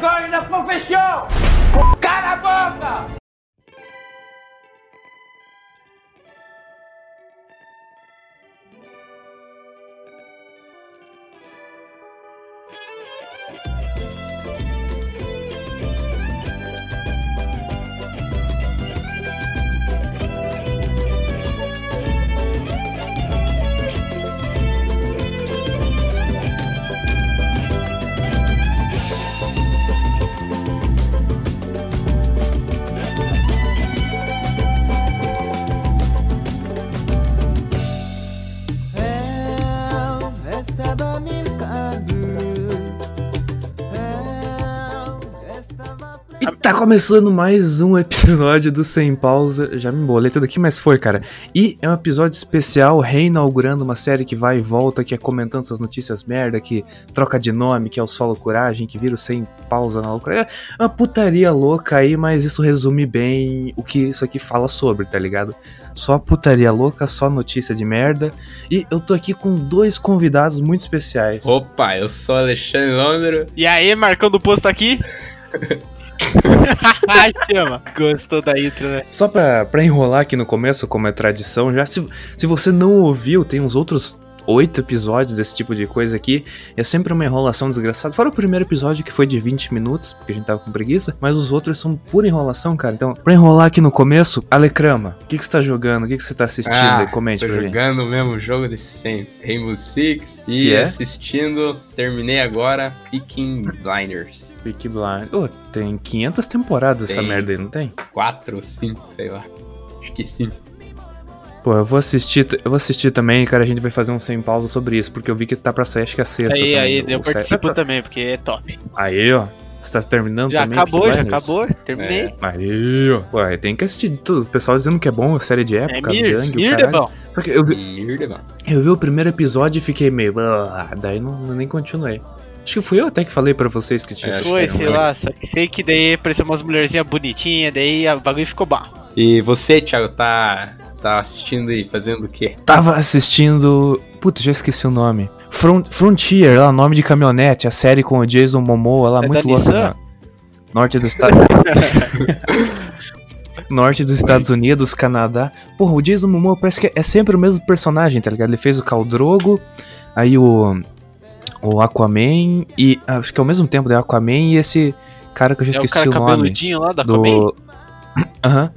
L'école, la profession. Tá começando mais um episódio do Sem Pausa. Já me embolei tudo aqui, mas foi, cara. E é um episódio especial, reinaugurando uma série que vai e volta, que é comentando essas notícias merda, que troca de nome, que é o Solo Coragem, que vira o Sem Pausa na loucura. É uma putaria louca aí, mas isso resume bem o que isso aqui fala sobre, tá ligado? Só putaria louca, só notícia de merda. E eu tô aqui com dois convidados muito especiais. Opa, eu sou Alexandre Londro. E aí, marcando o posto aqui? Chama. Gostou da intro, né? Só pra, pra enrolar aqui no começo, como é tradição, já se, se você não ouviu, tem uns outros oito episódios desse tipo de coisa aqui. É sempre uma enrolação desgraçada. Fora o primeiro episódio que foi de 20 minutos, porque a gente tava com preguiça, mas os outros são pura enrolação, cara. Então, pra enrolar aqui no começo, Alecrama, o que, que você tá jogando? O que, que você tá assistindo? Ah, Comente tô pra mim. jogando o mesmo jogo de sempre, Rainbow Six, e Que é? assistindo, terminei agora, Peaking Blinders. Peaky Blinders. Ô, tem 500 temporadas essa Tem. merda aí, não tem? 4 ou 5, sei lá. Acho que sim. Pô, eu vou assistir, eu vou assistir também, cara, a gente vai fazer um sem pausa sobre isso, porque eu vi que tá pra sair, acho que é a sexta Aí, também, aí, eu participo também, porque é top. Aí, ó. Você tá terminando Já também? acabou, já acabou, terminei. É. Aí, ó. Ué, tem que assistir de tudo. O pessoal dizendo que é bom, série de É, época, as Mir, gangue, o caralho. bom. Só que eu, vi- eu vi o primeiro episódio e fiquei meio... "Ah", daí não, nem continuei. Acho que fui eu até que falei pra vocês que tinha É, assistido. Foi, acho que sei lá, só que sei que daí apareceu umas mulherzinhas bonitinhas, daí o bagulho ficou bom. E você, Thiago, tá, tá assistindo e fazendo o quê? Tava assistindo... Puta, já esqueci o nome. Front- Frontier, lá, nome de caminhonete, a série com o Jason Momoa lá, É muito da louca. Norte do estado... Norte dos Estados Unidos, Canadá. Porra, o Jason Momoa parece que é sempre o mesmo personagem, tá ligado? Ele fez o Caldrogo, aí o o Aquaman e acho que ao mesmo tempo é Aquaman e esse cara que eu já É o esqueci cara o, nome cabeludinho lá da Aquaman? do Aham.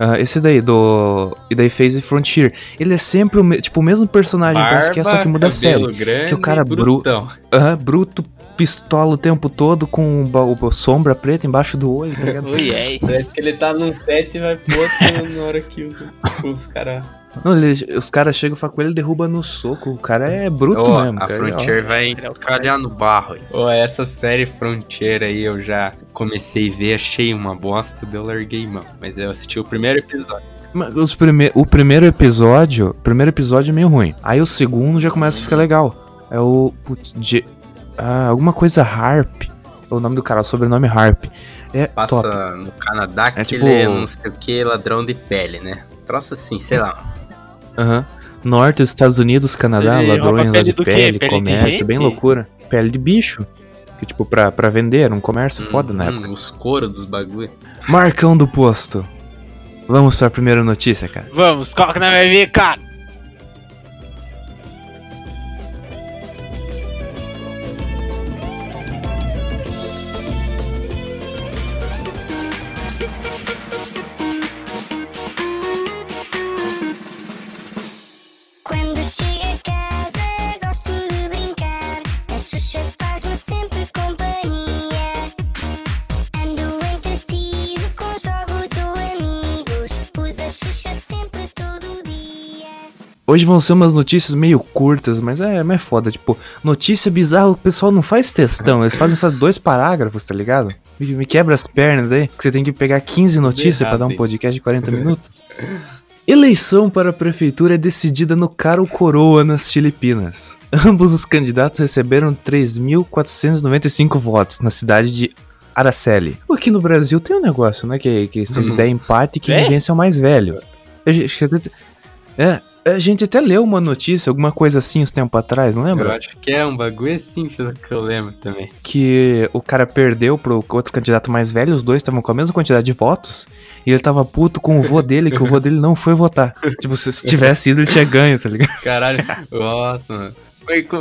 Aham, esse daí do e daí fez Frontier. Ele é sempre o me- tipo o mesmo personagem, parece que é só que muda a série. grande Que o cara bru- brutão. Aham, bruto, pistola o tempo todo com o sombra preta embaixo do olho, tá ligado? Oi, é isso. Parece que ele tá num set e vai pro outro na hora que os, os caras... Não, ele- os caras chegam e falam com ele, derruba no soco. O cara é bruto Ó, mesmo. a cara, Frontier vai Ele é calhar no barro. aí. Ó, essa série Frontier aí eu já comecei a ver, achei uma bosta, daí eu larguei mão. Mas eu assisti o primeiro episódio. Mas Os prime o primeiro episódio, o primeiro episódio é meio ruim. Aí o segundo já começa a ficar legal. É o putz, ah, alguma coisa Harp. É o nome do cara, o sobrenome Harp. É Passa top. no Canadá que É tipo- ele é não sei o que, ladrão de pele, né? Troço assim, sei lá. Aham. Norte dos Estados Unidos, Canadá, Ele rouba ladrões lá pele de pele, Pele comércio, bem loucura. Pele de bicho. Que tipo, pra, pra vender, era um comércio foda na Hum, época. Os coros dos bagulho. Marcão do posto. Vamos pra primeira notícia, cara. Vamos, qual que nós vai ver, cara? Hoje vão ser umas notícias meio curtas, mas é, mas é foda. Tipo, notícia bizarra, o pessoal não faz textão. Eles fazem só dois parágrafos, tá ligado? Me, me quebra as pernas aí, que você tem que pegar 15 notícias pra errado, dar um podcast de 40 minutos. Eleição para a prefeitura é decidida no Caro Coroa, nas Filipinas. Ambos os candidatos receberam 3.495 votos na cidade de Araceli. Aqui no Brasil tem um negócio, né? Que, que se Uhum. der empate, quem É? vence é o mais velho. Eu já- acho que até- É, A gente até leu uma notícia, alguma coisa assim, uns tempos atrás, não Eu lembra? acho que é um bagulho assim, pelo que eu lembro também. Que o cara perdeu pro outro candidato mais velho, os dois estavam com a mesma quantidade de votos, e ele tava puto com o vô dele, que o vô dele não foi votar. tipo, se se tivesse ido, ele tinha ganho, tá ligado? Caralho, nossa, mano.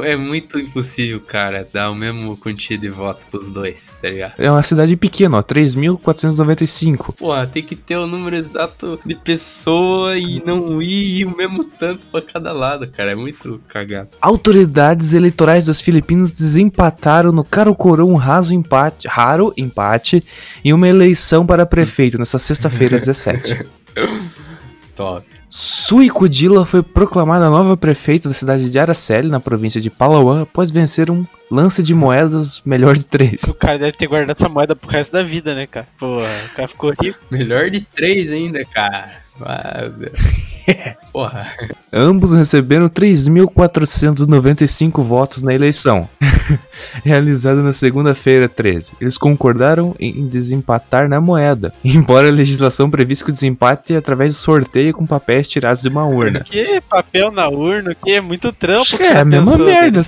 É muito impossível, cara, dar o mesmo quantia de voto pros dois, tá ligado? É uma cidade pequena, ó, 3.495. Porra, tem que ter o número exato de pessoa e não ir o mesmo tanto pra cada lado, cara. É muito cagado. Autoridades eleitorais das Filipinas desempataram no Karakorum um raso empate, raro empate em uma eleição para prefeito nessa sexta-feira, 17. Top. Sui Kudila foi proclamada nova prefeita da cidade de Araceli, na província de Palawan, após vencer um lance de moedas melhor de três. O cara deve ter guardado essa moeda pro resto da vida, né, cara? Porra, o cara ficou rico. Melhor de três ainda, cara. Meu Deus. Porra. Ambos receberam 3.495 votos na eleição, realizada na segunda-feira 13. Eles concordaram em desempatar na moeda, embora a legislação previsse que o desempate é através de sorteio com papéis tirados de uma urna. Que papel na urna, que é muito trampo. É, a mesma pensou, merda.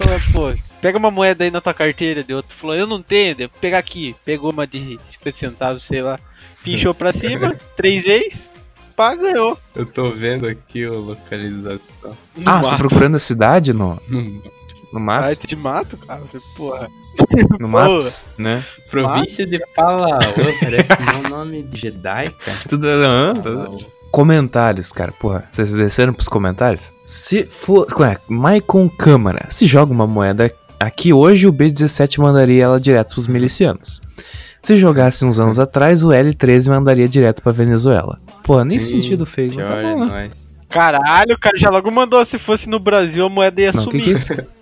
pega uma moeda aí na tua carteira. De outro falou, eu não tenho, devo pegar aqui. Pegou uma de 50 centavos, sei lá. Pinchou pra cima, três vezes, pá, ganhou. Eu tô vendo aqui a localização. No Ah, você tá mato. procurando a cidade no, Hum, no Ah, Maps? de mato, cara. Porra. No Maps, né? Província de Palawan, parece um nome de Jedi, cara. Tudo. Palawan. Comentários, cara. Porra, vocês desceram pros comentários? Se for. Ué, Maicon Câmara. Se joga uma moeda aqui hoje, o B17 mandaria ela direto pros milicianos. Se jogasse uns anos atrás, o L13 mandaria direto pra Venezuela. Pô, nem Sim, sentido fez. Que mas tá hora é bom, né? Caralho, o cara já logo mandou se fosse no Brasil a moeda ia Não, que sumir. que é isso?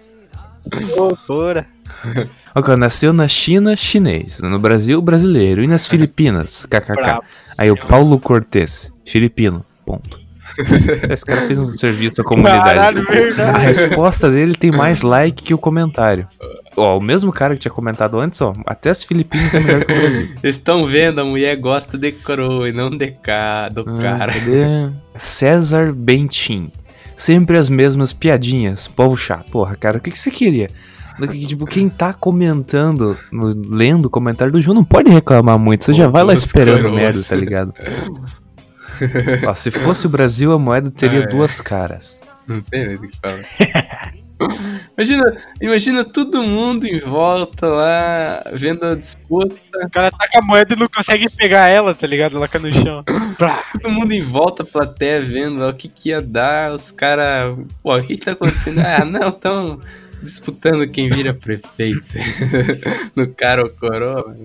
Cara, nasceu na China, chinês. No Brasil, brasileiro. E nas Filipinas, kkk. Aí o Paulo Cortez, filipino. Ponto. Esse cara fez um serviço à comunidade. Caralho, verdade. A resposta dele tem mais like que o comentário. Ó, o mesmo cara que tinha comentado antes, ó, até as Filipinas é melhor que o Brasil. Estão vendo, a mulher gosta de coroa e não de ca... do Ah, cara. cadê? César Bentin. Sempre as mesmas piadinhas, povo chato. Porra, cara, o que, que você queria? Tipo, quem tá comentando, lendo o comentário do João, não pode reclamar muito. Você já vai lá esperando merda, tá ligado? Ó, se fosse o Brasil, a moeda teria Ah, é. duas caras. Não tem o que falar. imagina, imagina todo mundo em volta lá, vendo a disputa, O cara tá com a moeda e não consegue pegar ela, tá ligado? Ela cai no chão. Todo mundo em volta, plateia vendo lá o que, que ia dar, os caras. Pô, o que, que tá acontecendo? Ah, não, tão disputando quem vira prefeito. no cara ou coroa.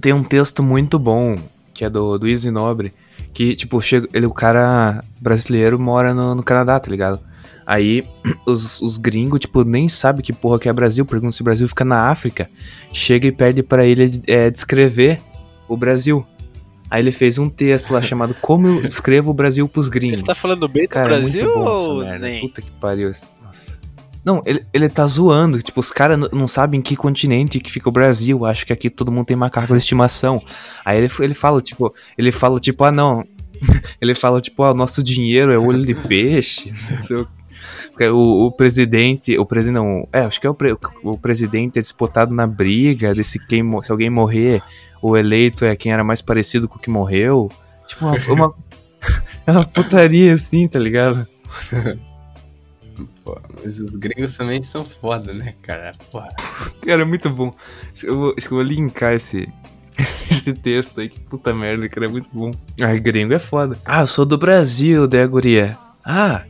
Tem um texto muito bom, que é do, do Easy Nobre, que, tipo, chega, ele, o cara brasileiro mora no, no Canadá, tá ligado? Aí os, os gringos, tipo, nem sabe que porra que é Brasil, perguntam se o Brasil fica na África. Chega e pede pra ele é, descrever o Brasil. Aí ele fez um texto lá chamado Como eu descrevo o Brasil pros gringos. Ele tá falando bem do Cara, é Brasil muito bom ou essa merda. nem? Puta que pariu. Nossa. Não, ele, ele tá zoando. Tipo, os caras não sabem em que continente que fica o Brasil. Acho que aqui todo mundo tem macaco de estimação. Aí ele, ele fala, tipo, ele fala, tipo, ah, não. ele fala, tipo, ah, o nosso dinheiro é olho de peixe. Não sei o o, o presidente, o presidente não, é, acho que é o, pre- o presidente é disputado na briga, de se, quem, se alguém morrer, o eleito é quem era mais parecido com o que morreu. Tipo, uma, uma, é uma putaria assim, tá ligado? Pô, mas os gringos também são foda, né, cara? Porra. Cara, é muito bom. Eu vou, acho que eu vou linkar esse, esse texto aí. Que puta merda, cara, é muito bom. Ai, gringo é foda. Ah, eu sou do Brasil, a guria. Ah,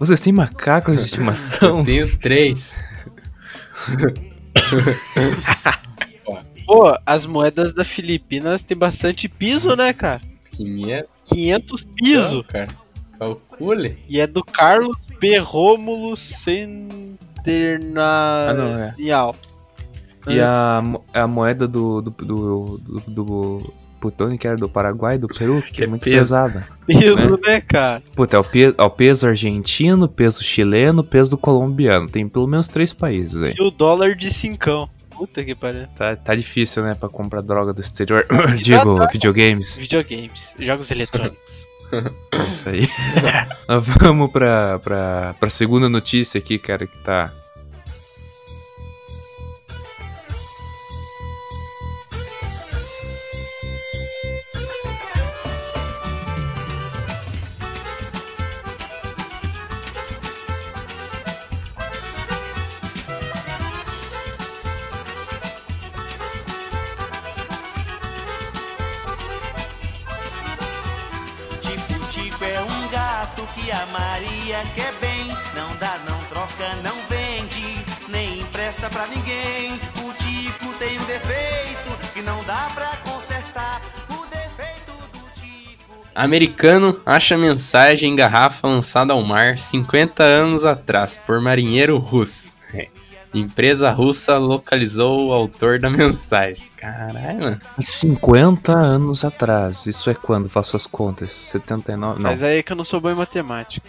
vocês têm macacos de estimação? Eu tenho três. Pô, as moedas da Filipinas tem bastante piso, né, cara? 500 500 piso. cara. Calcule. E é do Carlos P. Rômulo Centenarial. Ah, é. E a, a moeda do. do. do. do, do Putone, que era do Paraguai, do Peru, que, Que é é muito peso. pesada. Piso, né, cara? Puta, é o, pe, é o peso argentino, peso chileno, peso colombiano. Tem pelo menos três países aí. E o dólar de cincão. Puta que pariu. Tá, tá difícil, né, pra comprar droga do exterior. Digo, videogames. Videogames, jogos eletrônicos. Isso aí. Vamos pra, pra, pra segunda notícia aqui, cara, que tá. Americano acha mensagem em garrafa lançada ao mar 50 anos atrás por marinheiro russo. É. Empresa russa localizou o autor da mensagem. Caralho, mano. 50 anos atrás. Isso é quando? Faço as contas. 79? Não. Mas aí é que eu não sou bom em matemática.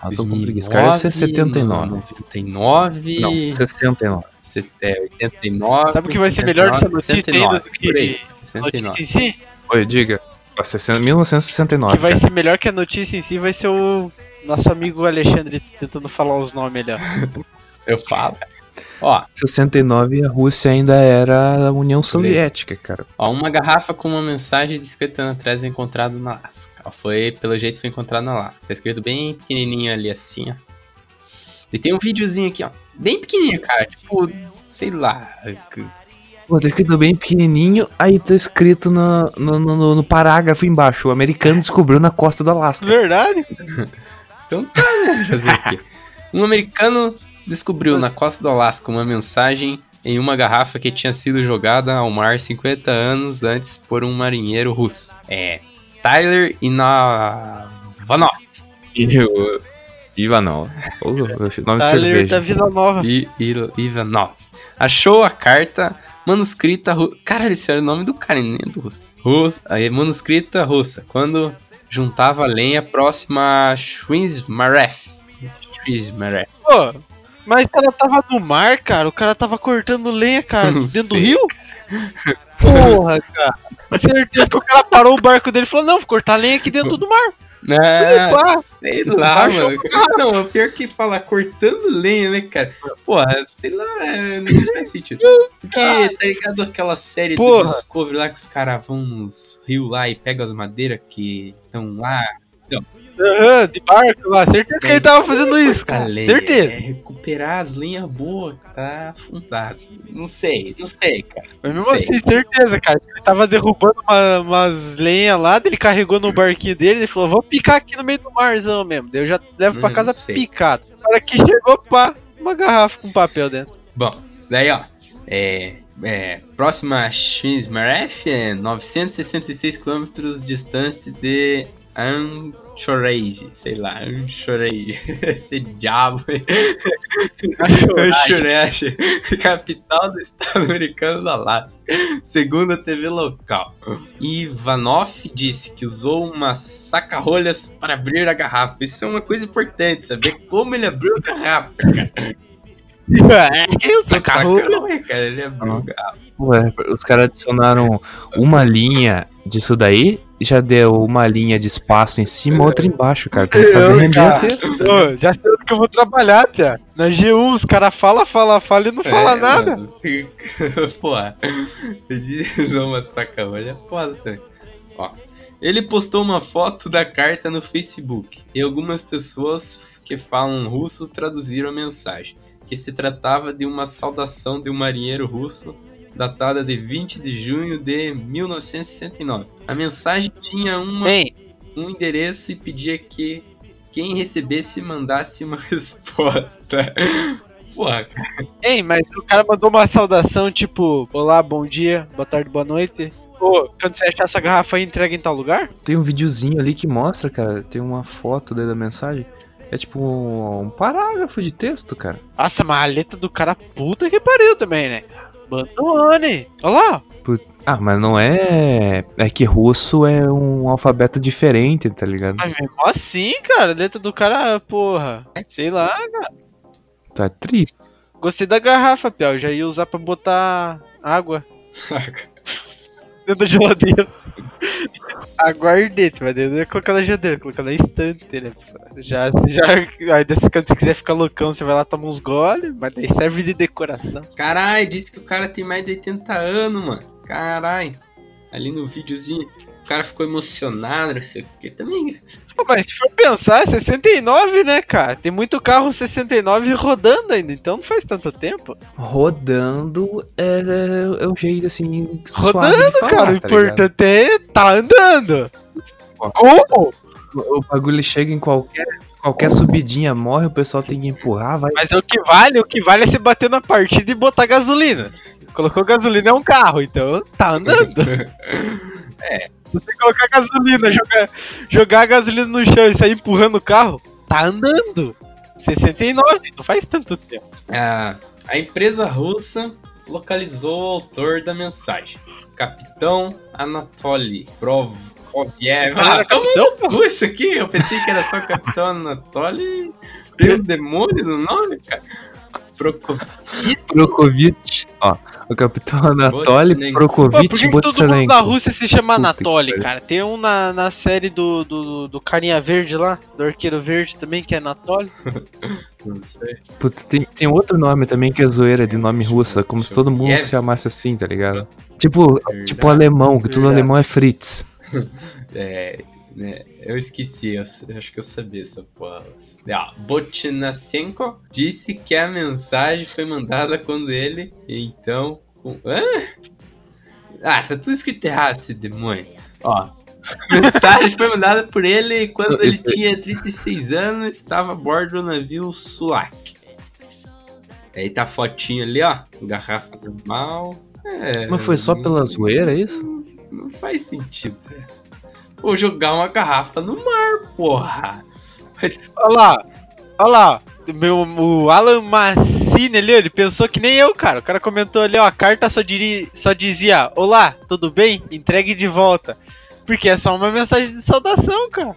Ah, tô com preguiça. Cara, esse é 79. 99. Não, 69. se- É, 89. Sabe o que vai ser melhor dessa notícia 69, ainda do que por aí, a 69. notícia em si? Oi, diga. Ah, 60 O 1969. que vai cara. ser melhor que a notícia em si vai ser o nosso amigo Alexandre tentando falar os nomes ali, ó. Eu falo. Ó, 69 a Rússia ainda era a União Soviética, cara. ó, uma garrafa com uma mensagem de 50 anos atrás encontrada na Alasca. Ó, foi, pelo jeito, foi encontrado na Alasca. Tá escrito bem pequenininho ali assim, ó. E tem um videozinho aqui, ó. Bem pequenininho, cara. Tipo, sei lá. Pô, tá escrito bem pequenininho, aí tá escrito no, no, no- no parágrafo embaixo. O americano descobriu na costa do Alasca. Verdade? Então tá, né? Fazer o quê? Um americano descobriu na costa do Alasca uma mensagem em uma garrafa que tinha sido jogada ao mar 50 anos antes por um marinheiro russo. É. Tyler Inavanov. E o Ivanov. Ô, nome de Tyler cerveja. da Vila Nova. I, I- Ivanov. Achou a carta manuscrita russa. Caralho, esse era o nome do cara, nem do russo. Russa, aí, manuscrita russa. Quando juntava lenha próxima a Shwinsmaref. Shwinsmaref. Pô, mas ela tava no mar, cara, o cara tava cortando lenha, cara, Não dentro do sei, rio? Porra, cara. Certeza que o cara parou o barco dele e falou, não, vou cortar lenha aqui dentro do mar. Ah, pá. sei lá, mano. Não, o pior que falar cortando lenha, né, cara? Porra, sei lá, é, não faz sentido. Porque, tá ligado aquela série Porra. do Discovery lá que os caras vão nos rios lá e pegam as madeiras que estão lá. Aham, de barco lá, certeza que ele tava fazendo isso, cara. Certeza. É recuperar as lenhas boas que tá afundado. Não sei, não sei, cara. Mas mesmo Sei. assim, certeza, cara. Ele tava derrubando uma- umas lenhas lá, ele carregou no barquinho dele e falou, vou picar aqui no meio do marzão mesmo. Daí eu já levo pra Hum, casa picado. O cara que chegou, pá, uma garrafa com papel dentro. Bom, daí ó, é, é, próxima Shinsmaref é 966 quilômetros distante de Anchorage, sei lá, Anchorage, esse diabo, Anchorage, capital do estado americano do Alasca, segundo a TV local. Ivanov disse que usou uma saca-rolhas para abrir a garrafa. Isso é uma coisa importante, saber como ele abriu a garrafa, cara. É, eu. Saca-rolha, cara, ele abriu a garrafa. Ué, os caras adicionaram uma linha disso daí, já deu uma linha de espaço em cima, outra embaixo, cara. Tem que fazer Eu, render o texto. Ô, já sei que eu vou trabalhar, Pia. Na G1, os caras falam, falam, falam e não falam É, nada. mano. Usou uma saca-rolha foda também. Ó, ele postou uma foto da carta no Facebook e algumas pessoas que falam russo traduziram a mensagem, que se tratava de uma saudação de um marinheiro russo datada de 20 de junho de 1969. A mensagem tinha uma um endereço e pedia que quem recebesse mandasse uma resposta. Porra, cara. Ei, mas o cara mandou uma saudação tipo: Olá, bom dia, boa tarde, boa noite. Ô, quando você achar essa garrafa aí, entrega em tal lugar? Tem um videozinho ali que mostra, cara, tem uma foto da mensagem. É tipo um, um parágrafo de texto, cara. Nossa, mas a letra do cara puta que pariu também, né? Bandone. Olha lá. Ah, mas não é. É que russo é um alfabeto diferente, tá ligado? Mas mesmo assim, cara, letra do cara, porra. Sei lá. Tá triste. Gostei da garrafa, Piau. Já ia usar pra botar água dentro da geladeira. Aguardente, mas não ia colocar na geladeira, colocar na estante, né? Já, já, aí desse quando você quiser ficar loucão, você vai lá tomar uns goles, mas daí serve de decoração. Caralho, disse que o cara tem mais de 80 anos, mano. Caralho. Ali no videozinho, cara ficou emocionado, não sei o que. Também. Mas se for pensar, é 69, né, cara? Tem muito carro 69 rodando ainda, então não faz tanto tempo. Rodando é, é, é o jeito assim. suave Rodando, de falar, cara, o tá importante é tá andando. Como? O bagulho chega em qualquer, qualquer subidinha, morre, o pessoal tem que empurrar, vai. Mas é o que vale, o que vale é você bater na partida e botar gasolina. Colocou gasolina é um carro, então tá andando. é. Se você colocar gasolina, jogar, jogar a gasolina no chão e sair empurrando o carro, tá andando. 69, não faz tanto tempo. A, a empresa russa localizou o autor da mensagem. Capitão Anatoly Prokofiev. Ah, Ah, capitão, como isso aqui? Eu pensei que era só Capitão Anatoly. Tem um demônio no nome, cara. Prokofiev. Prokovic, ó. O capitão Anatoly. Pô, por que, que todo mundo na Rússia se chama Puta Anatoly, cara? Tem um na, na série do, do, do Carinha Verde lá, do Arqueiro Verde também, que é Anatoly. Não sei. Putz, tem, tem outro nome também que é zoeira de nome russo, como se todo mundo Yes. se chamasse assim, tá ligado? Tipo, Verdade. tipo alemão, que tudo Verdade. alemão é Fritz. É, né, eu esqueci, eu, eu acho que eu sabia essa porra. Ah, Botnasenko disse que a mensagem foi mandada quando ele, então... com- Hã? Ah, tá tudo escrito errado esse demônio. Ó, mensagem foi mandada por ele quando ele tinha 36 anos estava a bordo do navio Sulak. Aí tá a fotinho ali, ó, garrafa normal. É, Mas foi só pela zoeira, é isso? não, não faz sentido. né? Vou jogar uma garrafa no mar, porra. Olha lá, olha lá. Meu, o Alan Massini ali, ele pensou que nem eu, cara. O cara comentou ali, ó, a carta só, diri, só dizia, olá, tudo bem? Entregue de volta. Porque é só uma mensagem de saudação, cara.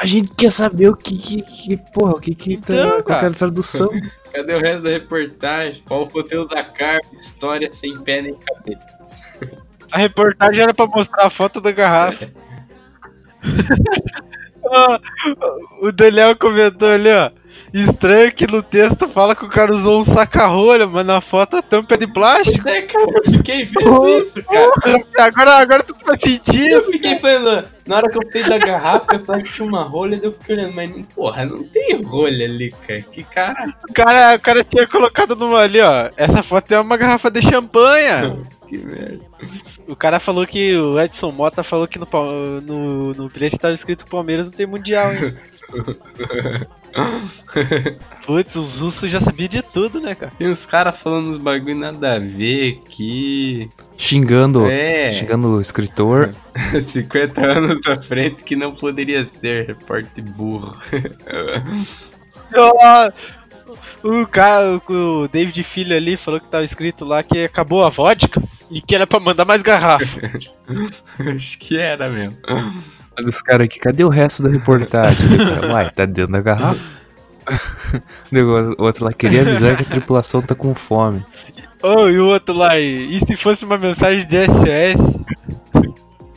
A gente quer saber o que, que, que porra, o que que Então, tá, era a tradução. Cadê o resto da reportagem? Qual o conteúdo da carta? História sem pé nem cabeça. A reportagem era pra mostrar a foto da garrafa. Ó, o Daniel comentou ali, ó. Estranho que no texto fala que o cara usou um saca-rolha, mas na foto a tampa é de plástico. É, cara, eu fiquei vendo isso, cara. Agora, agora tudo faz sentido. Eu fiquei falando, na hora que eu fiz da garrafa, eu falei que tinha uma rolha, daí eu fiquei olhando, mas porra, não tem rolha ali, cara. Que cara. O cara, o cara tinha colocado numa ali, ó. Essa foto é uma garrafa de champanha. Que merda. O cara falou que o Edson Mota falou que no, no, no bilhete tava escrito Palmeiras não tem mundial, hein? Putz, os russos já sabiam de tudo, né, cara? Tem uns caras falando uns bagulho nada a ver aqui. Xingando, É. xingando o escritor. 50 anos à frente que não poderia ser, repórter burro. O cara, o David Filho ali falou que tava escrito lá que acabou a vodka e que era pra mandar mais garrafa. Acho que era mesmo. Olha os caras aqui, cadê o resto da reportagem? Uai, tá dentro da garrafa. O outro lá queria avisar que a tripulação tá com fome. Oh, e o outro lá, e, e se fosse uma mensagem de SOS?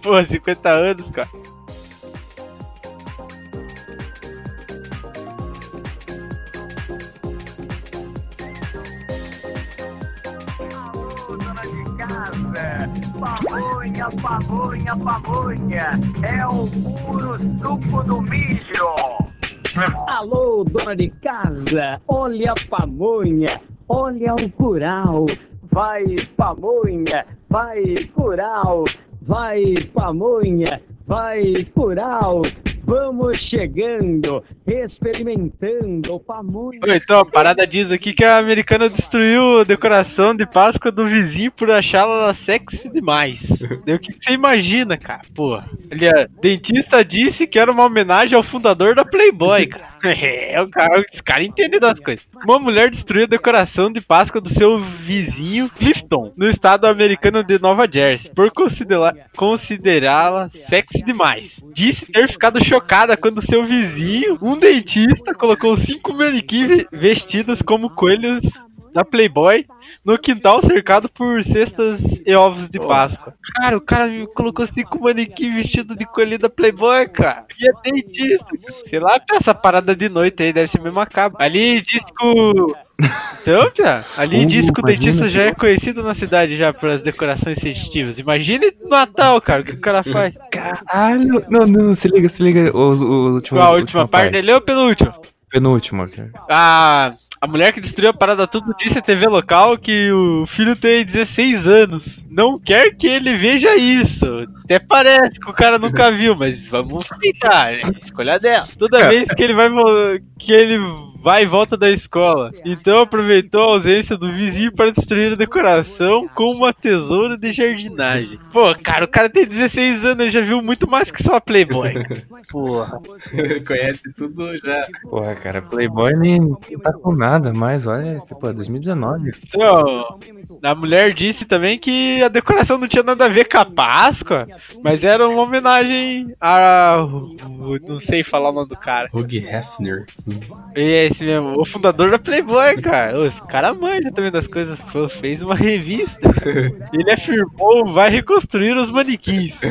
Pô, 50 anos, cara. Pamonha, pamonha, pamonha. É o puro suco do mijo. Alô, dona de casa, olha a pamonha, olha o curau. Vai, pamonha, vai, curau. Vai, pamonha, vai, curau. Vamos chegando, experimentando pamonha. Então, a parada diz aqui que a americana destruiu a decoração de Páscoa do vizinho por achá-la sexy demais. O que você imagina, cara? Ali, ó, dentista disse que era uma homenagem ao fundador da Playboy, cara. É, o cara, esse cara entende das coisas. Uma mulher destruiu a decoração de Páscoa do seu vizinho Clifton, no estado americano de Nova Jersey, por considerá-la sexy demais. Disse ter ficado chocada quando seu vizinho, um dentista, colocou cinco manequins ve- vestidas como coelhos da Playboy no quintal cercado por cestas e ovos de. Páscoa. Cara, o cara me colocou cinco manequim vestido de coelho da Playboy, cara. E é dentista. Sei lá, essa parada de noite aí deve ser meio macabro. Ali disse que o. Então, Pia, ali Uh, disse que o dentista que- já é conhecido na cidade já pelas decorações festivas. Imagine no Natal, cara, o que o cara faz. Caralho. Não, não, se liga, se liga. Os, os últimos, Qual a última parte dele ou penúltima? Penúltima, cara. A, a mulher que destruiu a parada tudo disse à TV local que o filho tem 16 anos. Não quer que ele veja isso. Até parece que o cara nunca viu, mas vamos tentar. É escolha dela. Toda vez que ele vai que ele vai e volta da escola. Então aproveitou a ausência do vizinho para destruir a decoração com uma tesoura de jardinagem. Pô, cara, o cara tem 16 anos, ele já viu muito mais que só a Playboy. Porra. Conhece tudo já. Porra, cara, Playboy nem não tá com nada mais, olha, que, pô, 2019. Então, a mulher disse também que a decoração não tinha nada a ver com a Páscoa, mas era uma homenagem a. Não sei falar o nome do cara. Hugh Hefner. É esse mesmo, o fundador da Playboy, cara. Ô, Esse cara manja também das coisas. Fez uma revista. Ele afirmou vai reconstruir os manequins.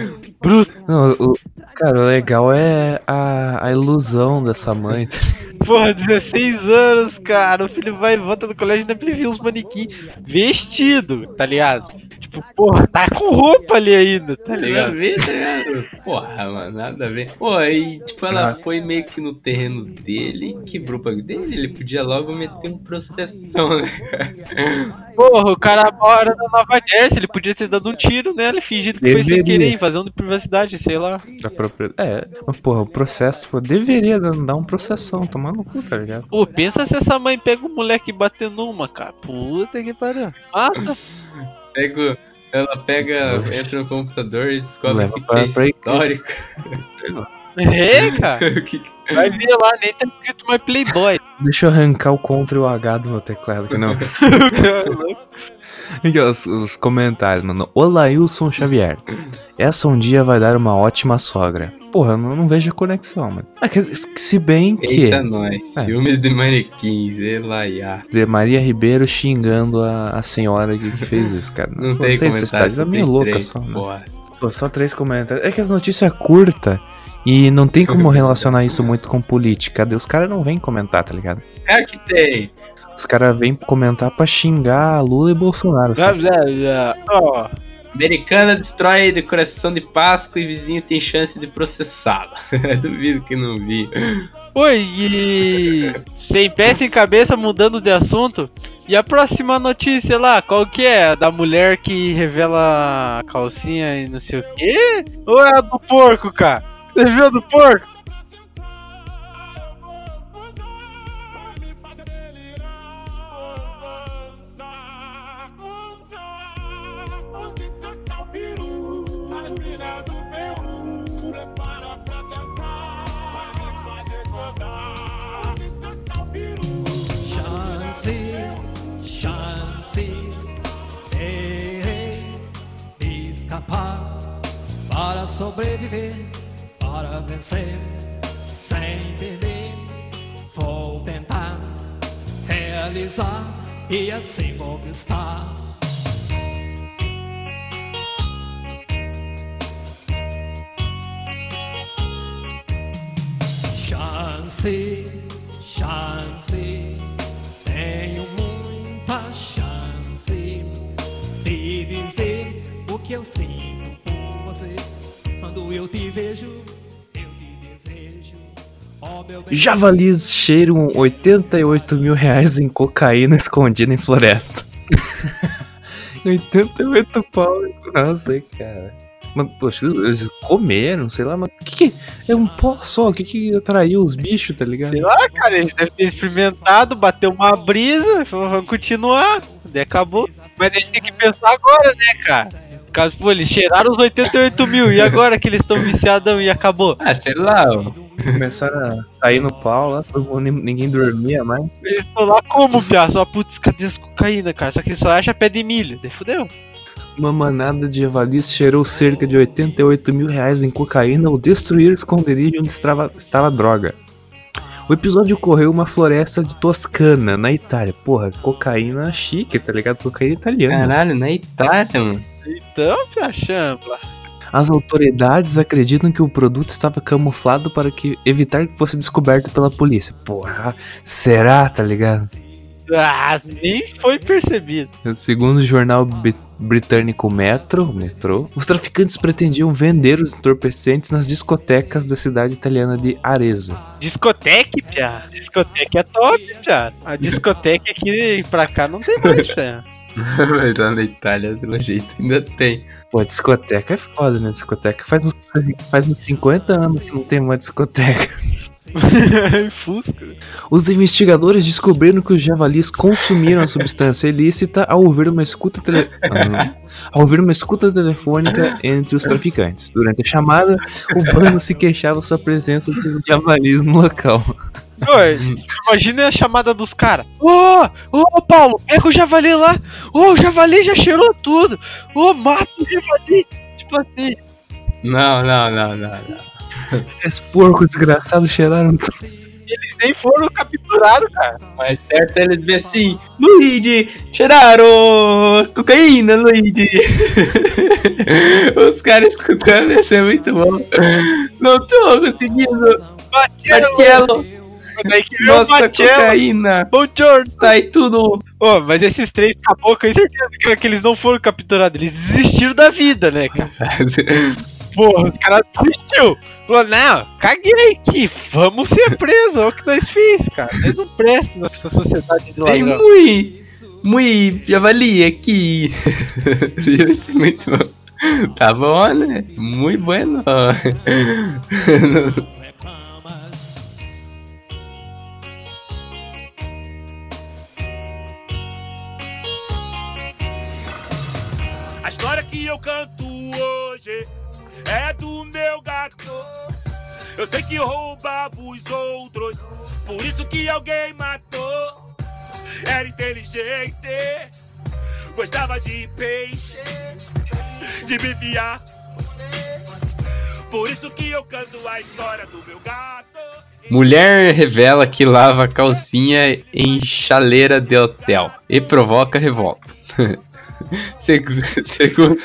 Bruto. Não, o, cara, o legal é a, a ilusão dessa mãe. tá Porra, 16 anos, cara. O filho vai e volta do colégio e ainda viu os manequins vestido, tá ligado? Tipo, porra, tá com roupa ali ainda, tá Nada a ligado? ver, tá ligado? Porra, mano, nada a ver. Pô, aí, tipo, ela Ah. foi meio que no terreno dele, quebrou o bagulho dele, ele podia logo meter um processão, né? Porra, o cara mora na Nova Jersey, ele podia ter dado um tiro nela e fingido que foi sem Deveria. querer, invasão de privacidade, sei lá. Da própria... É, mas porra, o processo, pô, deveria dar um processão, tomar no cu, tá ligado? Pô, pensa se essa mãe pega um moleque e bate numa, cara. Puta que pariu. Mata. Pega, ela pega, entra no computador e descobre Leva o que, que é histórico. É, cara. Que Vai ver lá, nem tá escrito mais Playboy. Deixa eu arrancar o Ctrl e o H do meu teclado, que não. Aqui, ó, os, os comentários, mano. Olailson Xavier. Essa um dia vai dar uma ótima sogra. Porra, eu não, não vejo a conexão, mano. Ah, que- se bem que. Eita, nós. É. Ciúmes de manequins, elaiá. de Maria Ribeiro xingando a, a senhora que, que fez isso, cara. Não, tem necessidade, comentário, é só meio tem louca três, só, né? porra. Pô, só três comentários. É que as notícias é curta e não tem como relacionar isso muito com política. Os caras não vêm comentar, tá ligado? Cara que tem. Os caras vêm comentar pra xingar Lula e Bolsonaro. Já, já, já. Ó, Americana destrói decoração de Páscoa e vizinho tem chance de processá-la. Duvido que não vi. Oi, e sem pé, sem cabeça, mudando de assunto. E a próxima notícia lá, qual que é? Da mulher que revela calcinha e não sei o quê? Ou é a do porco, cara? Você viu do porco? Sobreviver, vencer, sem temer. Vou tentar realizar e assim conquistar. Chance, chance, tenho muita chance de dizer o que eu sinto por você. Quando eu te vejo, Javalis cheiram 88 mil reais em cocaína escondida em floresta. 88 pau. Nossa, cara. Mas, poxa, eles comeram, sei lá, mas o que, que é um pó só? O que, que atraiu os bichos, tá ligado? Sei lá, cara, eles devem ter experimentado, bateu uma brisa, falou, vamos continuar, daí acabou. Mas eles têm que pensar agora, né, cara? Caso, pô, eles cheiraram os 88 mil, e agora que eles estão viciadão e acabou? Ah, sei lá, ó. Começaram a sair no pau lá, ninguém dormia mais. Eles estão lá como, Pia? Só, putz, cadê as cocaína, cara? Só que eles só acha pé de milho, daí fudeu. Uma manada de javalis cheirou cerca de 88 mil reais em cocaína ao destruir o esconderijo onde estava, estava a droga. O episódio ocorreu uma floresta de Toscana, na Itália. Porra, cocaína chique, tá ligado? Cocaína italiana. Caralho, na Itália, mano. Então, Pia Champla. As autoridades acreditam que o produto estava camuflado para que evitar que fosse descoberto pela polícia. Porra, será, tá ligado? Ah, nem foi percebido. Segundo o jornal britânico Metro, Metro, os traficantes pretendiam vender os entorpecentes nas discotecas da cidade italiana de Arezzo. Discoteca, Pia. Discoteca é top, Pia. A discoteca aqui pra cá não tem mais, Pia. Mas lá na Itália, pelo jeito, ainda tem. Pô, a discoteca é foda, né? Discoteca faz uns, faz uns 50 anos que não tem uma discoteca. Fusca. Os investigadores descobriram que os javalis consumiram a substância ilícita ao ouvir uma escuta tele... Ah, ao ouvir uma escuta telefônica entre os traficantes. Durante a chamada, o bando se queixava sua presença de javalis no local. Oi, imagina a chamada dos caras. Ô, ô, Paulo, pega o javali lá. Ô, o javali já cheirou tudo. Ô, mata o javali. Tipo assim. Não, não, não, não, não. Esse porco desgraçado cheiraram tudo. Eles nem foram capturados, cara. Mas certo é eles ver assim, Luigi, cheiraram cocaína, Luigi. Os caras escutando, ia ser muito bom. Não tô conseguindo, Marcelo, Daí que nossa cocaína. Bom George. Tá aí tudo. Ô, mas esses três caboclos, aí certeza cara, que eles não foram capturados. Eles desistiram da vida, né, cara? Porra, os caras desistiram. Falou, não, caguei aqui. Vamos ser presos. Olha o que nós fizemos, cara. Nós não prestam nessa sociedade de Tem muito, muito javali aqui. Ser muito bom. Tá bom, né? Muito bueno. que eu canto hoje é do meu gato. Eu sei que roubava os outros, por isso que alguém matou. Era inteligente, gostava de peixe, de bifiar. Por isso que eu canto a história do meu gato. Mulher revela que lava calcinha em chaleira de hotel e provoca revolta. Segu- Segundo,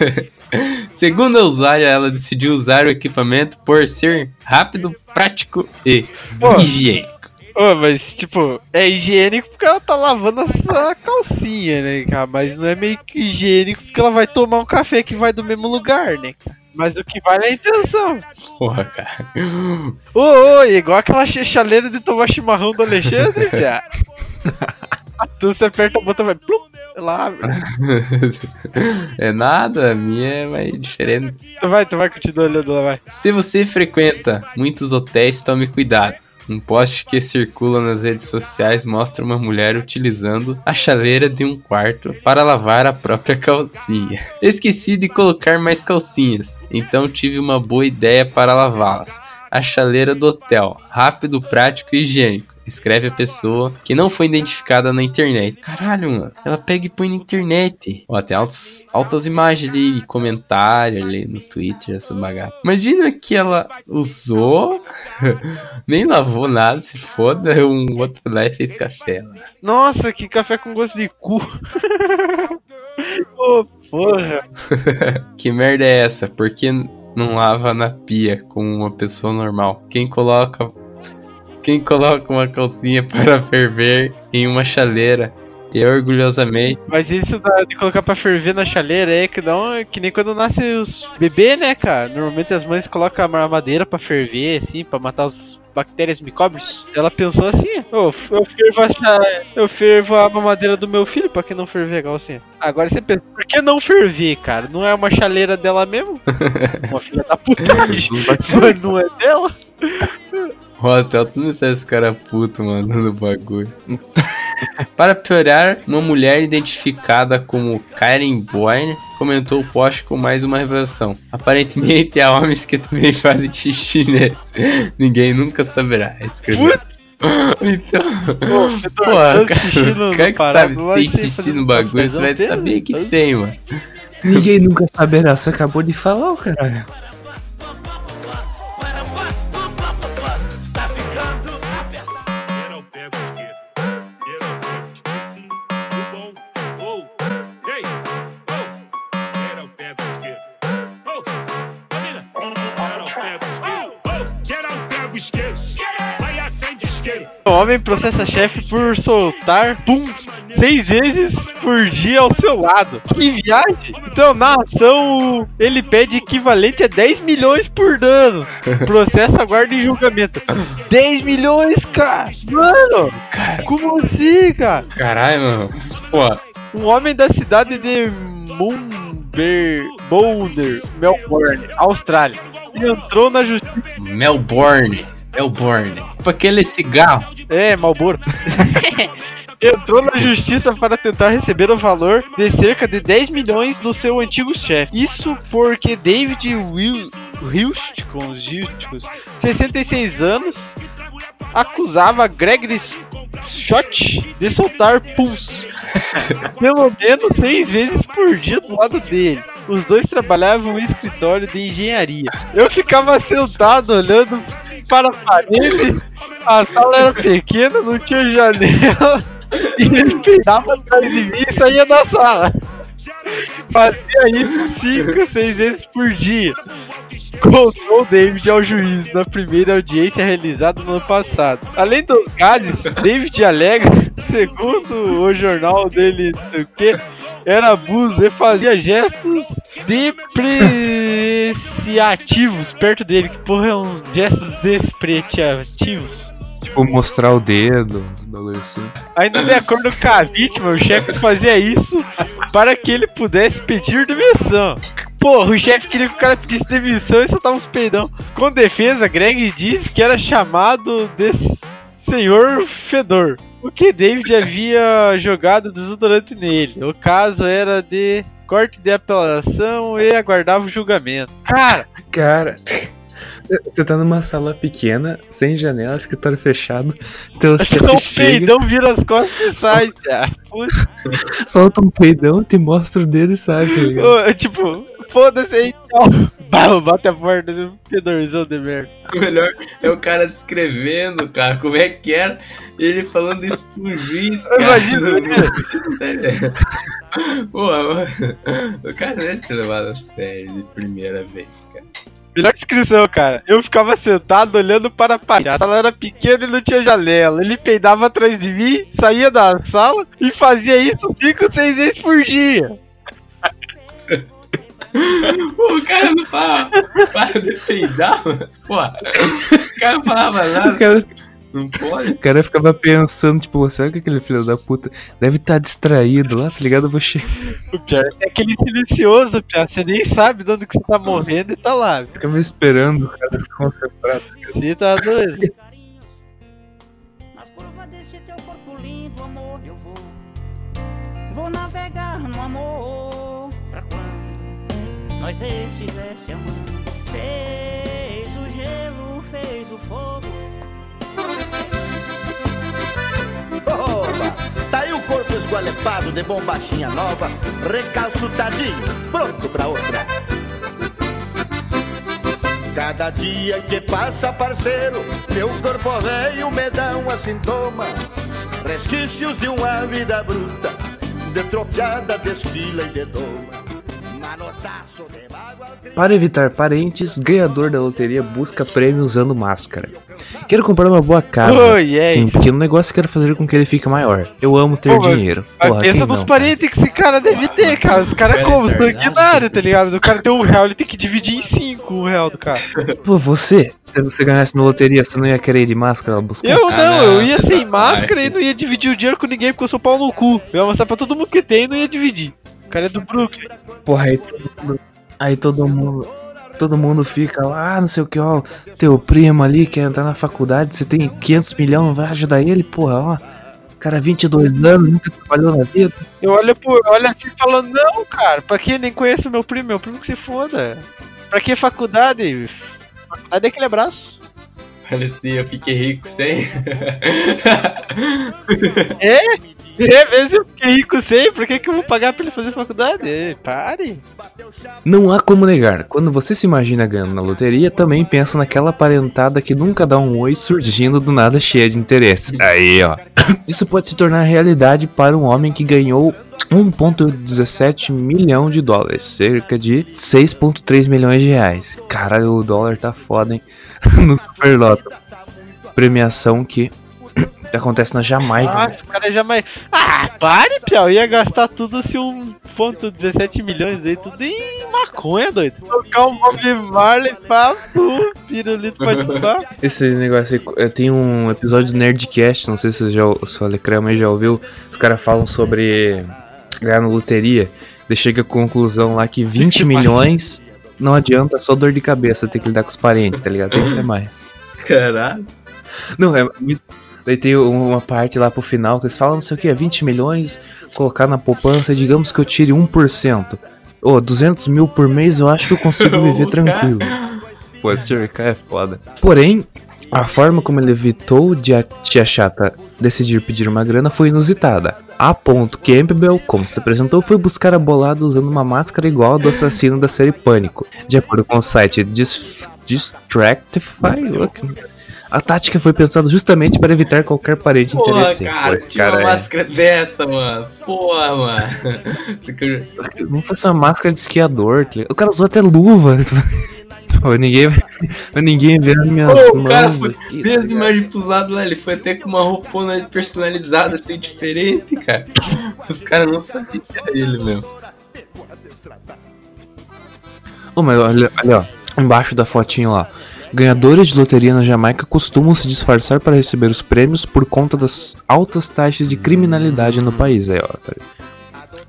segundo a usuária, ela decidiu usar o equipamento por ser rápido, prático e Pô. higiênico. Ô, mas, tipo, é higiênico porque ela tá lavando essa calcinha, né, cara? Mas não é meio que higiênico porque ela vai tomar um café que vai do mesmo lugar, né, cara? Mas o que vale é a intenção. Porra, cara. Ô, ô, igual aquela chaleira de tomar chimarrão do Alexandre, piá. Tu você aperta o botão, vai plum, abre. É nada, a minha é mais diferente. Tu vai, tu vai, continua olhando lá, vai. Se você frequenta muitos hotéis, tome cuidado. Um post que circula nas redes sociais mostra uma mulher utilizando a chaleira de um quarto para lavar a própria calcinha. Esqueci de colocar mais calcinhas, então tive uma boa ideia para lavá-las. A chaleira do hotel, rápido, prático e higiênico. Escreve a pessoa que não foi identificada na internet. Caralho, mano. Ela pega e põe na internet. Ó, tem altas, altas imagens ali, comentário ali no Twitter, essa bagaça. Imagina que ela usou, nem lavou nada, se foda, um outro lá e fez café. lá. Nossa, que café com gosto de cu. Ô, porra. Que merda é essa? Por que não lava na pia como uma pessoa normal? Quem coloca quem coloca uma calcinha para ferver em uma chaleira e orgulhosamente Mas isso da- de colocar pra ferver na chaleira é que, dá um, que nem quando nasce os bebês, né, cara? Normalmente as mães colocam a mamadeira pra ferver, assim, pra matar os bactérias micóbios. Ela pensou assim, "Ô, eu fervo a, cha- eu fervo a mamadeira do meu filho, pra que não ferver a calcinha? Agora você pensa, por que não ferver, cara? Não é uma chaleira dela mesmo? uma filha da putagem, mas não é dela? Nossa, tem altas mensagens dos caras putos mandando bagulho. Para piorar, uma mulher identificada como Karen Boyne comentou o post com mais uma revelação. Aparentemente há homens que também fazem xixi neles. Ninguém nunca saberá. Escreveu. Então, Pô, porra, cara, no- o cara no que parado, sabe se tem xixi no bagulho, você vai saber que tem, mano. Ninguém nunca saberá, você acabou de falar, ô caralho. Homem processa chefe por soltar puns seis vezes por dia ao seu lado. Que viagem! Então, na ação, ele pede equivalente a 10 milhões por danos. Processo aguarda em julgamento. 10 milhões, cara! Mano! Como assim, cara? Caralho, mano. Pô, Um homem da cidade de Mumber, Boulder, Melbourne, Austrália, entrou na justiça. Melbourne. Melbourne. Tipo aquele cigarro. É, Malboro. Entrou na justiça para tentar receber o valor de cerca de 10 milhões do seu antigo chefe. Isso porque David Hilsticon, 66 anos, acusava Gregory Schott de soltar puns. Pelo menos seis vezes por dia do lado dele. Os dois trabalhavam em um escritório de engenharia. Eu ficava sentado olhando para a parede. A sala era pequena, não tinha janela. E ele peidava atrás de mim e saía da sala. Fazia isso cinco, seis vezes por dia. Contou David ao juiz na primeira audiência realizada no ano passado. Além dos gases, David alega, segundo o jornal dele, não sei o que, era abuso e fazia gestos depreciativos perto dele. Que porra é um gestos depreciativos? Tipo, mostrar o dedo, bagulho assim. Ainda de acordo com a vítima, o chefe fazia isso para que ele pudesse pedir demissão. Porra, o chefe queria que o cara pedisse demissão e soltava uns peidão. Com defesa, Greg disse que era chamado de Senhor Fedor. O que David havia jogado desodorante nele. O caso era de corte de apelação e aguardava o julgamento. Cara, Cara, você tá numa sala pequena, sem janela, escritório fechado, teu então chefe o chega, peidão vira as costas e sai, cara. Solta um peidão, te mostra o dedo e sai, tá ligado? Ô, tipo, foda-se aí, então. Bah, bate a porta, pedorzão de merda. O melhor é o cara descrevendo, cara, como é que era. Ele falando isso pro juiz, cara. Imagina, Pô, o cara deve ter levado a sério de primeira vez, cara. Melhor descrição, cara. Eu ficava sentado olhando para a parede. A sala era pequena e não tinha janela. Ele peidava atrás de mim, saía da sala e fazia isso 5, 6 vezes por dia. Pô, o cara não fala, para de peidar, mano. Pô, o cara não falava nada. O cara, Não pode. o cara ficava pensando, tipo, será que aquele filho da puta deve estar distraído lá, tá ligado? Você O pior é aquele silencioso, pior. Você nem sabe de onde que você tá morrendo e tá lá. ficava esperando o cara se concentrar. Você tá doido. Nas curvas desse teu corpo lindo, amor, eu vou. Vou navegar no amor. Nós estivesse amando. Fez o gelo, fez o fogo. Oba! Tá aí o corpo esgualepado de bombachinha nova, recalçutadinho, pronto pra outra. Cada dia que passa, parceiro, meu corpo velho me dá um sintoma. Resquícios de uma vida bruta, de tropiada, desfila e de doma. Para evitar parentes, ganhador da loteria busca prêmio usando máscara. Quero comprar uma boa casa. Oh, yes. Tem um pequeno negócio e quero fazer com que ele fique maior. Eu amo ter Pô, dinheiro. Mas Porra, pensa nos não, parentes que esse cara deve ter, cara. Os caras Cara, como? é Sanguinário, tá ligado? O cara tem um real, ele tem que dividir em cinco o real do cara. Pô, você, se você ganhasse na loteria, você não ia querer ir de máscara buscar? Eu Ah, não, eu não, ia você sem tá máscara e não ia dividir o dinheiro com ninguém porque eu sou pau no cu. Eu ia mostrar pra todo mundo que tem e não ia dividir. O cara é do Brooklyn. Porra, aí todo mundo, aí todo mundo, todo mundo fica lá, ah, não sei o que, ó, teu primo ali quer entrar na faculdade, você tem 500 milhões, vai ajudar ele, porra, ó. Cara, 22 anos, nunca trabalhou na vida. Eu olho, por, olho assim falando, não, cara, pra que nem conheço meu primo? Meu primo que se foda. Pra que faculdade? Faculdade é aquele abraço. Olha assim, eu fiquei rico sem. É? É, vezes eu fiquei rico sem, por que, que eu vou pagar pra ele fazer faculdade? É, pare. Não há como negar, quando você se imagina ganhando na loteria, também pensa naquela parentada que nunca dá um oi surgindo do nada cheia de interesse. Aí, ó. Isso pode se tornar realidade para um homem que ganhou 1,17 milhão de dólares, cerca de 6,3 milhões de reais. Caralho, o dólar tá foda, hein? no Superloto. premiação que acontece na Jamaica. Nossa, o cara já mais. Ah, pare, Piau. Ia gastar tudo se 1,17 milhões aí, tudo em maconha, doido. Colocar um Bob Marley, papo, pirulito pra chupar. Esse negócio aí, tem um episódio do Nerdcast, não sei se você já, se o Alecrema já ouviu, os caras falam sobre ganhar na loteria, daí chega a conclusão lá que 20 que milhões não adianta, é só dor de cabeça, tem que lidar com os parentes, tá ligado? Tem que ser mais. Caralho. Não, é muito... Daí tem uma parte lá pro final que eles falam, não sei o que, é 20 milhões, colocar na poupança, digamos que eu tire 1%. Ô, 200 mil por mês eu acho que eu consigo viver tranquilo. Pô, esse JK é foda. Porém, a forma como ele evitou de a tia chata decidir pedir uma grana foi inusitada. A ponto Campbell, como se apresentou, foi buscar a bolada usando uma máscara igual a do assassino da série Pânico. De acordo com o site Dis Distractify, a tática foi pensada justamente para evitar qualquer parente Porra, interessante. cara, Pô, tinha uma cara é- máscara dessa, mano. Porra, mano. Cara- Não foi essa máscara de esquiador, tá? O cara usou até luva. Pô, ninguém, ninguém vê as minhas Pô, o mãos cara foi, aqui. vê as imagens pros lados lá, ele foi até com uma roupona personalizada, assim, diferente, cara. Os caras não sabiam que era ele mesmo. Ô, mas olha, olha, ó, embaixo da fotinho lá. Ganhadores de loteria na Jamaica costumam se disfarçar para receber os prêmios por conta das altas taxas de criminalidade no país. Aí, ó, tá?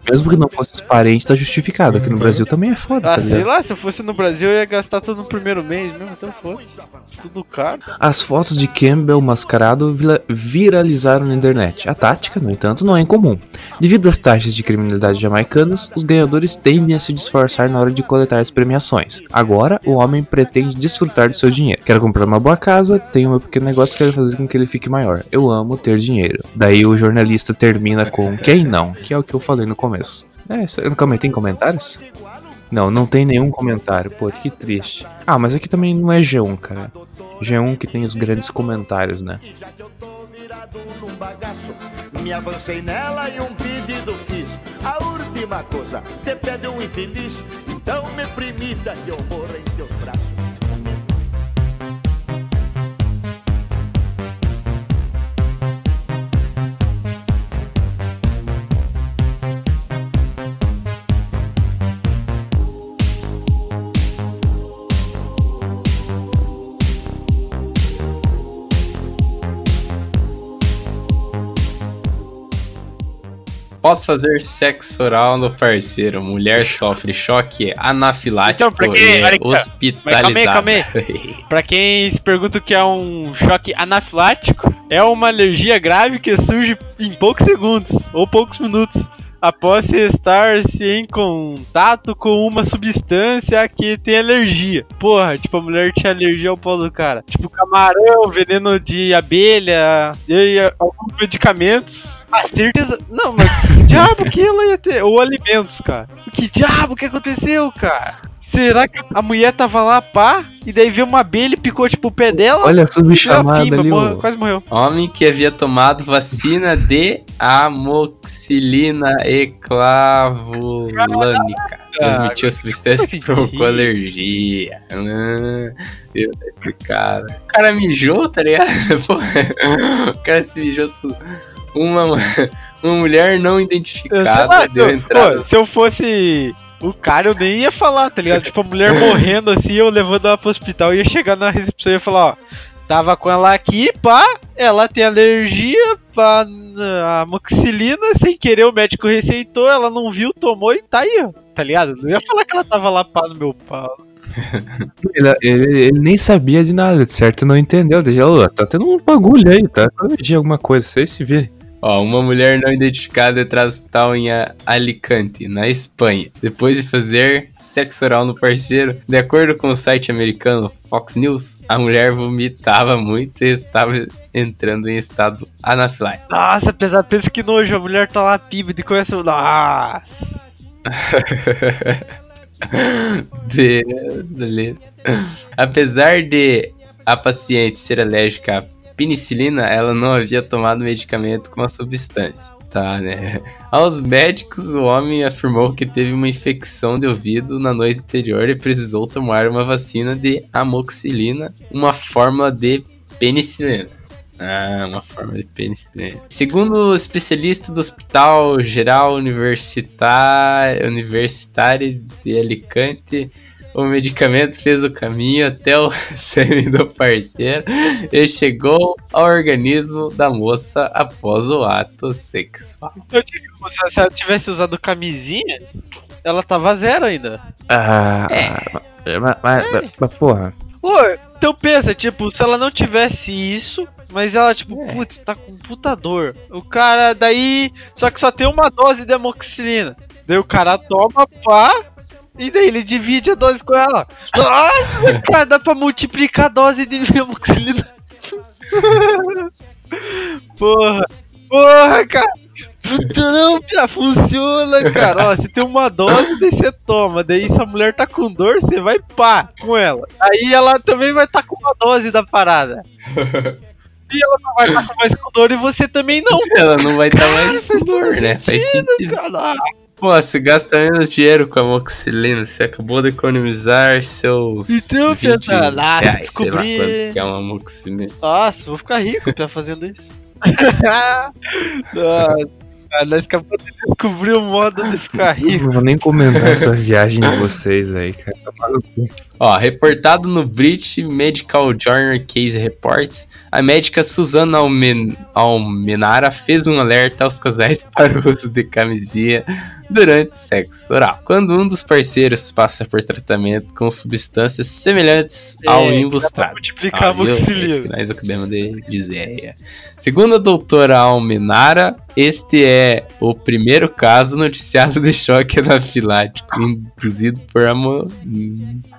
Mesmo que não fosse os parentes, tá justificado. Aqui no Brasil também é foda, Ah, tá sei lá, se eu fosse no Brasil eu ia gastar tudo no primeiro mês mesmo, então foda-se. Tudo caro. As fotos de Campbell mascarado viralizaram na internet. A tática, no entanto, não é incomum. Devido às taxas de criminalidade jamaicanas, os ganhadores tendem a se disfarçar na hora de coletar as premiações. Agora, o homem pretende desfrutar do seu dinheiro. Quero comprar uma boa casa, tenho meu pequeno negócio, quero fazer com que ele fique maior. Eu amo ter dinheiro. Daí o jornalista termina com quem não, que é o que eu falei no começo. É, isso, calma aí, tem comentários? Não, não tem nenhum comentário. Pô, que triste. Ah, mas aqui também não é G1, cara. G1 que tem os grandes comentários, né? Num bagaço, me avancei nela e um pedido fiz. A última coisa, te pede um infeliz, então me primida que eu morro em teus braços. Posso fazer sexo oral no parceiro. Mulher sofre choque anafilático Então, pra quem- e é hospitalizada. Mas calma aí, Pra quem se pergunta o que é um choque anafilático, é uma alergia grave que surge em poucos segundos ou poucos minutos após estar-se em contato com uma substância que tem alergia. Porra, tipo, a mulher tinha alergia ao pau do cara. Tipo, camarão, veneno de abelha e alguns medicamentos. Ah, certeza. Não, mas que diabo que ela ia ter? Ou alimentos, cara. Que diabo que aconteceu, cara? Será que a mulher tava lá, pá, e daí veio uma abelha e picou, tipo, o pé dela? Olha e subchamada ali, morreu- quase morreu. Homem que havia tomado vacina de amoxilina eclavulânica. Transmitiu a substância que provocou alergia. Ah, Deus, tá explicado. O cara mijou, tá ligado? O cara se mijou tudo. Uma, uma mulher não Eu identificada lá, deu eu, entrada. pô, se eu fosse o cara, eu nem ia falar, tá ligado? Tipo, a mulher morrendo assim, eu levando ela pro hospital, ia chegar na recepção e ia falar, ó, tava com ela aqui, pá, ela tem alergia pra a sem querer o médico receitou, ela não viu, tomou e tá aí, ó, tá ligado? Não ia falar que ela tava lá, pá, no meu pau. Ele, ele- ele nem sabia de nada, de certo não entendeu. Deixa, tá tendo um bagulho aí, tá? Alergia alguma coisa, vocês se virem. Ó, uma mulher não identificada no hospital em A- Alicante, na Espanha, depois de fazer sexo oral no parceiro. De acordo com o site americano Fox News, a mulher vomitava muito e estava entrando em estado anafilático. Nossa, pesado, pensa que nojo, a mulher tá lá píbida e começa, nossa... De- beleza. Apesar de a paciente ser alérgica à penicilina, ela não havia tomado medicamento com a substância. Tá, né? Aos médicos, o homem afirmou que teve uma infecção de ouvido na noite anterior e precisou tomar uma vacina de amoxilina, uma fórmula de penicilina. Ah, uma forma de penicilina. Segundo o especialista do Hospital Geral Universitário, Universitário de Alicante, o medicamento fez o caminho até o sêmen do parceiro e chegou ao organismo da moça após o ato sexual. Eu digo, se ela tivesse usado camisinha, ela tava zero ainda. Ah, mas, mas- mas- mas, porra. Pô, então pensa, tipo, se ela não tivesse isso, mas ela, tipo, putz, tá com puta dor. O cara, daí. Só que só tem uma dose de amoxicilina. Daí o cara toma, pá. E daí ele divide a dose com ela. Nossa, cara, dá pra multiplicar a dose de amoxicilina. Porra, porra, cara. Não, pia, funciona, cara. Ó, você tem uma dose, daí você toma. Daí se a mulher tá com dor, você vai pá com ela. Aí ela também vai estar com uma dose da parada. E ela não vai estar com mais com dor e você também não. Ela não vai estar mais faz com dor, né? Faz sentido, sentido. Pô, você gasta menos dinheiro com a amoxicilina, você acabou de economizar seus Então, 20 Fiatana, ah, reais, sei descobri- lá quantos que é uma amoxicilina. Nossa, vou ficar rico já fazendo isso. Nossa, cara, nós acabamos de descobrir o modo de ficar rico. Não vou nem comentar essa viagem de vocês aí, cara. Ó, reportado no British Medical Journal Case Reports, a médica Susana Almen Almenara fez um alerta aos casais para o uso de camisinha durante sexo oral. Quando um dos parceiros passa por tratamento com substâncias semelhantes ao É, pra ilustrado. multiplicar Ah, que nós acabamos de dizer. é. Segundo a doutora Almenara, este é o primeiro caso noticiado de choque anafilático induzido por amo-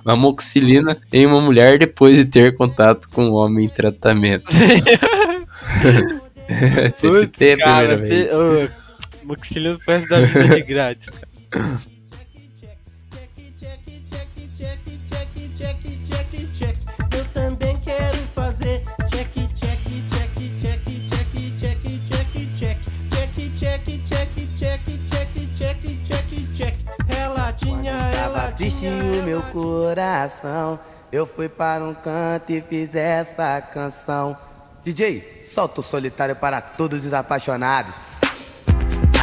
amoxicilina em uma mulher depois de ter contato com um homem em tratamento. CFT é a primeira Cara, vez. pro resto da vida de grátis. cara. tinha. o meu coração. Eu fui para um canto e fiz essa canção. DJ, solta o solitário para todos os apaixonados.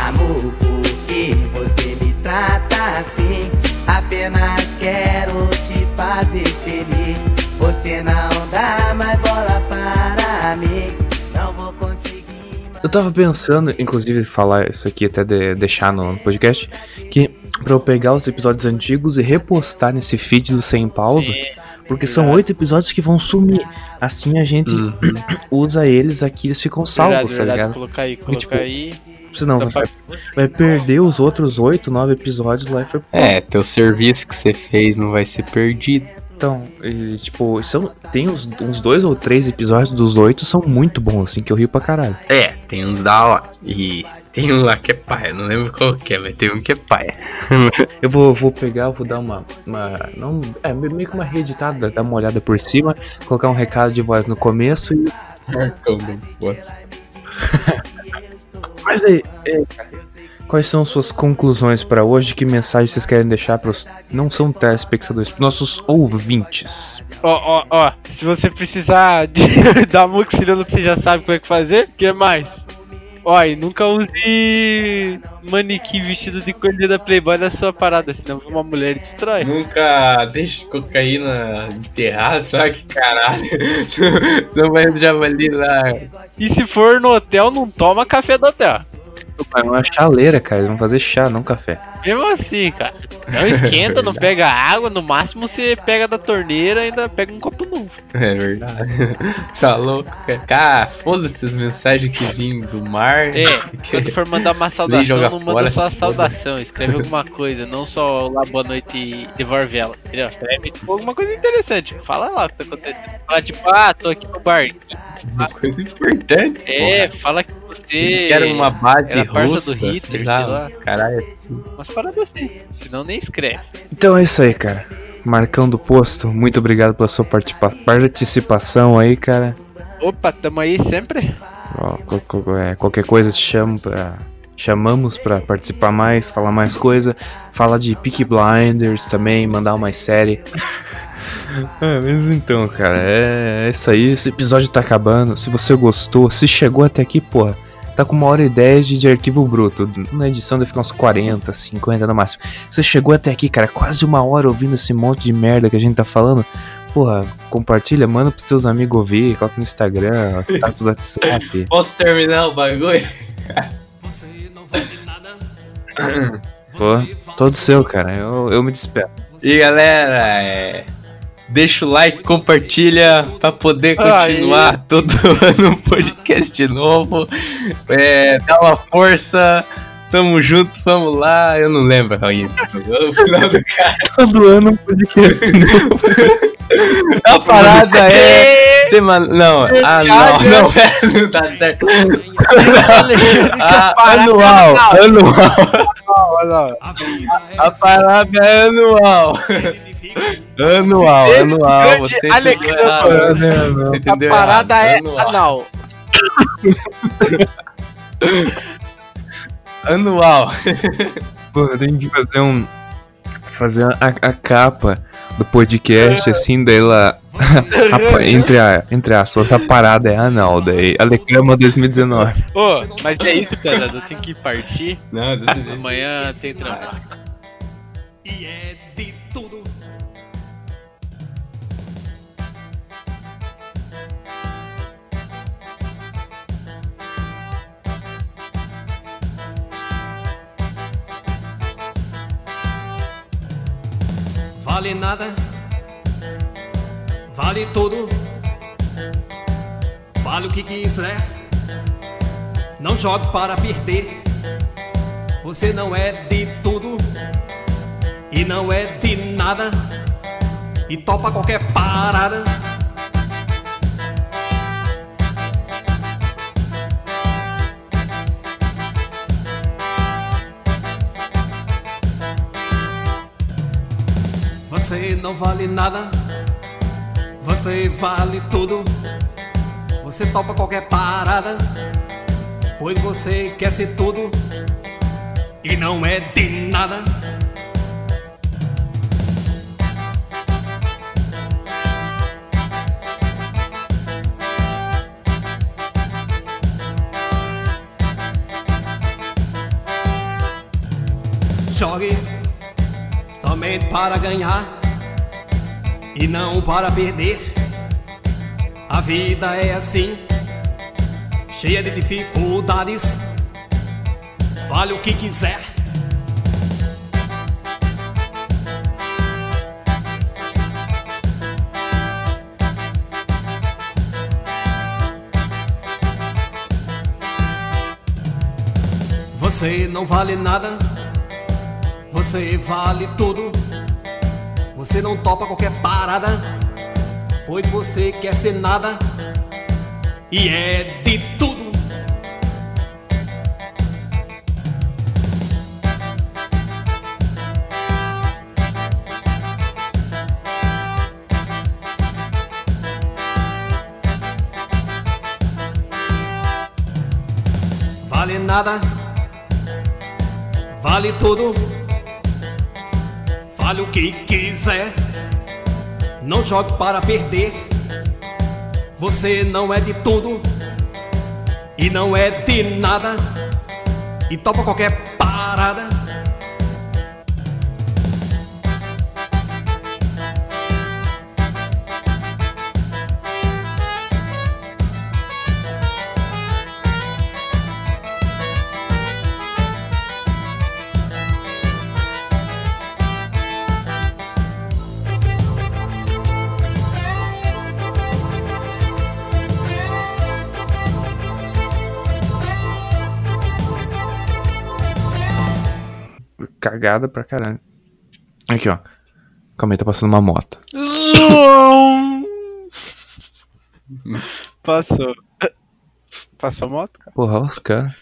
Amor, por que você me trata assim? Apenas quero te fazer feliz. Você não dá mais bola para mim. Não vou conseguir. Eu tava pensando, inclusive, falar isso aqui até de, deixar no podcast, que pra eu pegar os episódios antigos e repostar nesse feed do Sem Pausa, porque são oito episódios que vão sumir. Assim a gente Uhum. usa eles aqui, eles ficam salvos, Verdade, tá verdade, ligado? Colocar aí, Porque, colocar tipo, aí. Senão vai, vai perder os outros oito, nove episódios lá e foi. É, teu serviço que você fez não vai ser perdido. Então, e, tipo, são, tem uns, uns dois ou três episódios dos oito são muito bons, assim, que eu rio pra caralho. É, tem uns da hora. E tem um lá que é paia, não lembro qual que é, mas tem um que é paia. Eu vou, vou pegar, vou dar uma. uma não, é meio que uma reeditada, dar uma olhada por cima, colocar um recado de voz no começo e. Do Boss. Mas aí, é, cara, quais são suas conclusões pra hoje? Que mensagem vocês querem deixar pros. Não são telespectadores, pros nossos ouvintes? Ó, ó, ó. Se você precisar de dar amoxicilina que você já sabe como é que fazer, o que mais? Ó, e nunca use manequim vestido de coelho da Playboy na sua parada, senão uma mulher destrói. Nunca deixe cocaína enterrada, lá que caralho. Não vai já ali lá. E se for no hotel, não toma café do hotel. É uma chaleira, cara. Eles vão fazer chá, não café. Mesmo assim, cara. Não esquenta, não pega água, no máximo você pega da torneira e ainda pega um copo novo. É verdade. Tá louco, cara. Cara, foda-se as mensagens que vêm do mar. É, quando for mandar uma saudação, não fora, manda só a saudação, escreve alguma coisa, não só lá boa noite e devolve ela, entendeu? Escreve tipo, alguma coisa interessante, fala lá o que tá acontecendo. Fala tipo, ah, tô aqui no bar. Uma coisa importante. É, porra. fala que você. Era uma base era parça russa, do Hitler, sei lá, sei lá. Caralho. Umas paradas assim, senão nem escreve. Então é isso aí, cara. Marcão do Posto, muito obrigado pela sua participa- participação aí, cara. Opa, tamo aí sempre. Ó, é, qualquer coisa te chamo pra, chamamos pra participar mais, falar mais coisa. Fala de Peaky Blinders também, mandar mais série. Ah, mas então, cara, é é isso aí. Esse episódio tá acabando. Se você gostou, se chegou até aqui, porra, tá com uma hora e dez de, de arquivo bruto. Na edição deve ficar uns 40, 50 no máximo. Se você chegou até aqui, cara, quase uma hora ouvindo esse monte de merda que a gente tá falando, porra, compartilha, manda pros teus amigos ouvir, coloca no Instagram, status do WhatsApp. Posso terminar o bagulho? Pô, todo seu, cara. Eu, eu me despeço. E galera, é, deixa o like, compartilha pra poder continuar todo ano um podcast novo. É, dá uma força. Tamo junto, vamos lá. Eu não lembro, Raul. O final do cara. Todo ano um podcast A parada é. Semana. Não, ah, não, não é. Não tá certo. Ah, anual, anual. A parada é anual. Anual, anual. Grande Você entendeu A entendeu parada é Anual. anal. Anual. Pô, eu tenho que fazer um. Fazer a, a capa do podcast, assim, daí lá. a entre, a, entre aspas, a parada é anal, daí. Alecama 2019. Ô, mas é isso, cara. Eu tenho que partir. Não, Amanhã tem trabalho. E é Vale nada, vale tudo, vale o que quiser. Não jogue para perder. Você não é de tudo e não é de nada e topa qualquer parada. Vale nada, você vale tudo. Você topa qualquer parada, pois você quer ser tudo e não é de nada. Jogue somente para ganhar e não para perder. A vida é assim, cheia de dificuldades. Fale o que quiser. Você não vale nada, você vale tudo. Você não topa qualquer parada, pois você quer ser nada e é de tudo. Vale nada, vale tudo. Fale o que quiser, não jogue para perder. Você não é de tudo e não é de nada e topa qualquer parada. Cagada pra caralho. Aqui, ó. Calma aí, tá passando uma moto. Passou. Passou a moto, cara? Porra, os caras.